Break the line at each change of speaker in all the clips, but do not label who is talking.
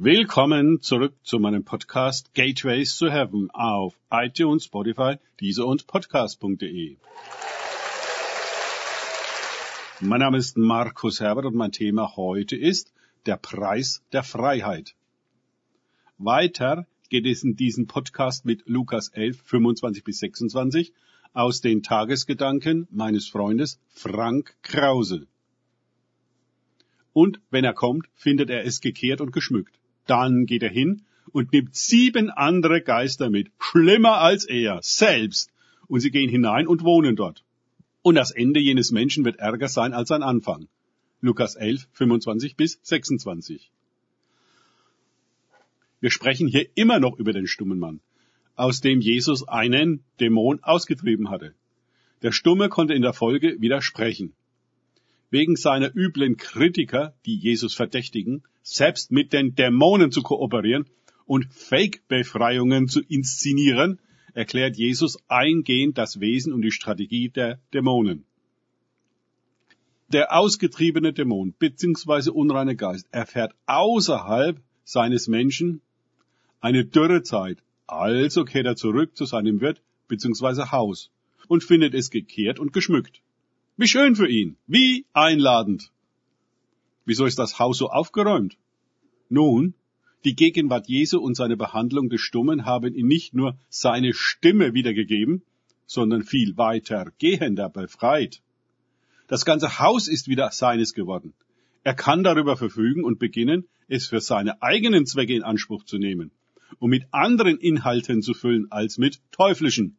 Willkommen zurück zu meinem Podcast Gateways to Heaven auf iTunes, Spotify, Diese und Podcast.de. Mein Name ist Markus Herbert und mein Thema heute ist der Preis der Freiheit. Weiter geht es in diesem Podcast mit Lukas 11, 25 bis 26 aus den Tagesgedanken meines Freundes Frank Krause. Und wenn er kommt, findet er es gekehrt und geschmückt. Dann geht er hin und nimmt sieben andere Geister mit, schlimmer als er selbst. Und sie gehen hinein und wohnen dort. Und das Ende jenes Menschen wird ärger sein als sein Anfang. Lukas 11, 25 bis 26. Wir sprechen hier immer noch über den stummen Mann, aus dem Jesus einen Dämon ausgetrieben hatte. Der Stumme konnte in der Folge widersprechen. Wegen seiner üblen Kritiker, die Jesus verdächtigen, selbst mit den Dämonen zu kooperieren und Fake-Befreiungen zu inszenieren, erklärt Jesus eingehend das Wesen und die Strategie der Dämonen. Der ausgetriebene Dämon bzw. unreine Geist erfährt außerhalb seines Menschen eine Dürrezeit, also kehrt er zurück zu seinem Wirt bzw. Haus und findet es gekehrt und geschmückt. Wie schön für ihn, wie einladend. Wieso ist das Haus so aufgeräumt? Nun, die Gegenwart Jesu und seine Behandlung des Stummen haben ihm nicht nur seine Stimme wiedergegeben, sondern viel weiter gehender befreit. Das ganze Haus ist wieder seines geworden. Er kann darüber verfügen und beginnen, es für seine eigenen Zwecke in Anspruch zu nehmen um mit anderen Inhalten zu füllen als mit teuflischen.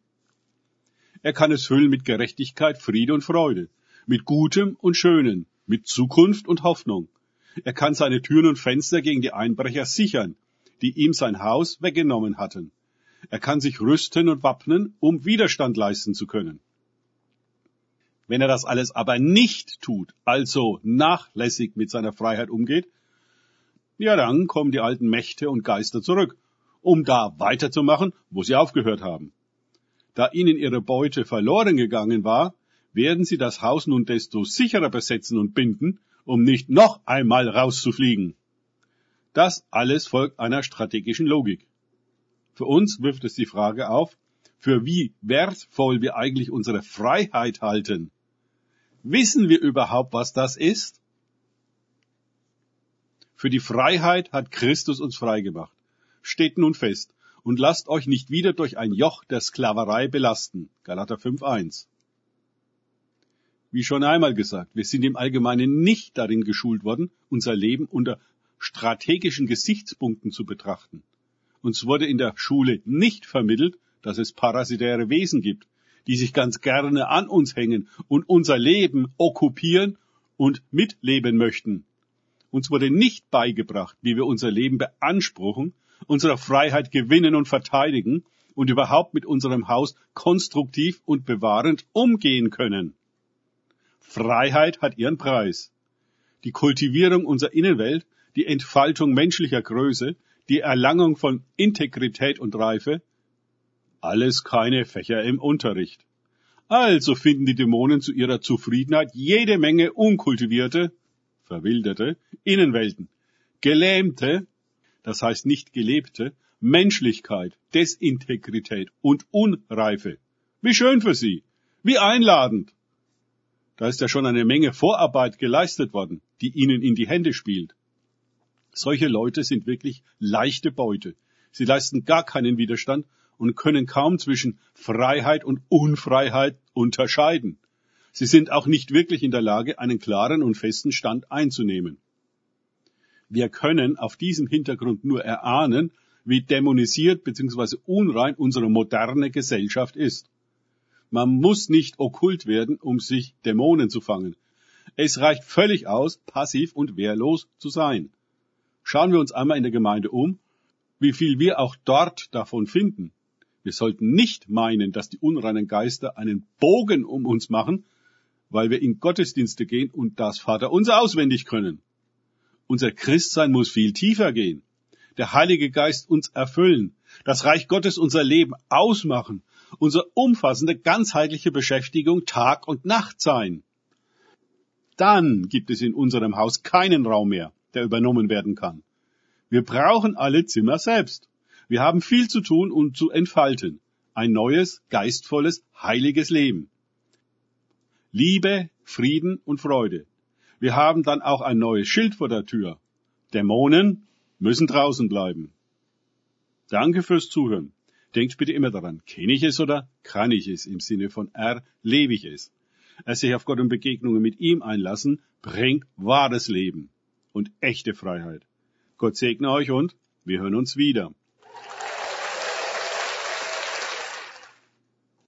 Er kann es füllen mit Gerechtigkeit, Friede und Freude, mit Gutem und Schönen, mit Zukunft und Hoffnung. Er kann seine Türen und Fenster gegen die Einbrecher sichern, die ihm sein Haus weggenommen hatten. Er kann sich rüsten und wappnen, um Widerstand leisten zu können. Wenn er das alles aber nicht tut, also nachlässig mit seiner Freiheit umgeht, ja dann kommen die alten Mächte und Geister zurück um da weiterzumachen, wo sie aufgehört haben. Da ihnen ihre Beute verloren gegangen war, werden sie das Haus nun desto sicherer besetzen und binden, um nicht noch einmal rauszufliegen. Das alles folgt einer strategischen Logik. Für uns wirft es die Frage auf, für wie wertvoll wir eigentlich unsere Freiheit halten. Wissen wir überhaupt, was das ist? Für die Freiheit hat Christus uns freigemacht steht nun fest und lasst euch nicht wieder durch ein Joch der Sklaverei belasten. Galater 5.1. Wie schon einmal gesagt, wir sind im Allgemeinen nicht darin geschult worden, unser Leben unter strategischen Gesichtspunkten zu betrachten. Uns wurde in der Schule nicht vermittelt, dass es parasitäre Wesen gibt, die sich ganz gerne an uns hängen und unser Leben okkupieren und mitleben möchten. Uns wurde nicht beigebracht, wie wir unser Leben beanspruchen unsere Freiheit gewinnen und verteidigen und überhaupt mit unserem Haus konstruktiv und bewahrend umgehen können. Freiheit hat ihren Preis. Die Kultivierung unserer Innenwelt, die Entfaltung menschlicher Größe, die Erlangung von Integrität und Reife, alles keine Fächer im Unterricht. Also finden die Dämonen zu ihrer Zufriedenheit jede Menge unkultivierte, verwilderte Innenwelten, gelähmte, das heißt nicht gelebte, Menschlichkeit, Desintegrität und Unreife. Wie schön für Sie, wie einladend. Da ist ja schon eine Menge Vorarbeit geleistet worden, die Ihnen in die Hände spielt. Solche Leute sind wirklich leichte Beute. Sie leisten gar keinen Widerstand und können kaum zwischen Freiheit und Unfreiheit unterscheiden. Sie sind auch nicht wirklich in der Lage, einen klaren und festen Stand einzunehmen. Wir können auf diesem Hintergrund nur erahnen, wie dämonisiert bzw. unrein unsere moderne Gesellschaft ist. Man muss nicht okkult werden, um sich Dämonen zu fangen. Es reicht völlig aus, passiv und wehrlos zu sein. Schauen wir uns einmal in der Gemeinde um, wie viel wir auch dort davon finden. Wir sollten nicht meinen, dass die unreinen Geister einen Bogen um uns machen, weil wir in Gottesdienste gehen und das Vaterunser auswendig können. Unser Christsein muss viel tiefer gehen. Der Heilige Geist uns erfüllen. Das Reich Gottes unser Leben ausmachen. Unsere umfassende, ganzheitliche Beschäftigung Tag und Nacht sein. Dann gibt es in unserem Haus keinen Raum mehr, der übernommen werden kann. Wir brauchen alle Zimmer selbst. Wir haben viel zu tun und zu entfalten. Ein neues, geistvolles, heiliges Leben. Liebe, Frieden und Freude. Wir haben dann auch ein neues Schild vor der Tür. Dämonen müssen draußen bleiben. Danke fürs Zuhören. Denkt bitte immer daran, kenne ich es oder kann ich es? Im Sinne von erlebe ich es. Es sich auf Gott und Begegnungen mit ihm einlassen, bringt wahres Leben und echte Freiheit. Gott segne euch und wir hören uns wieder.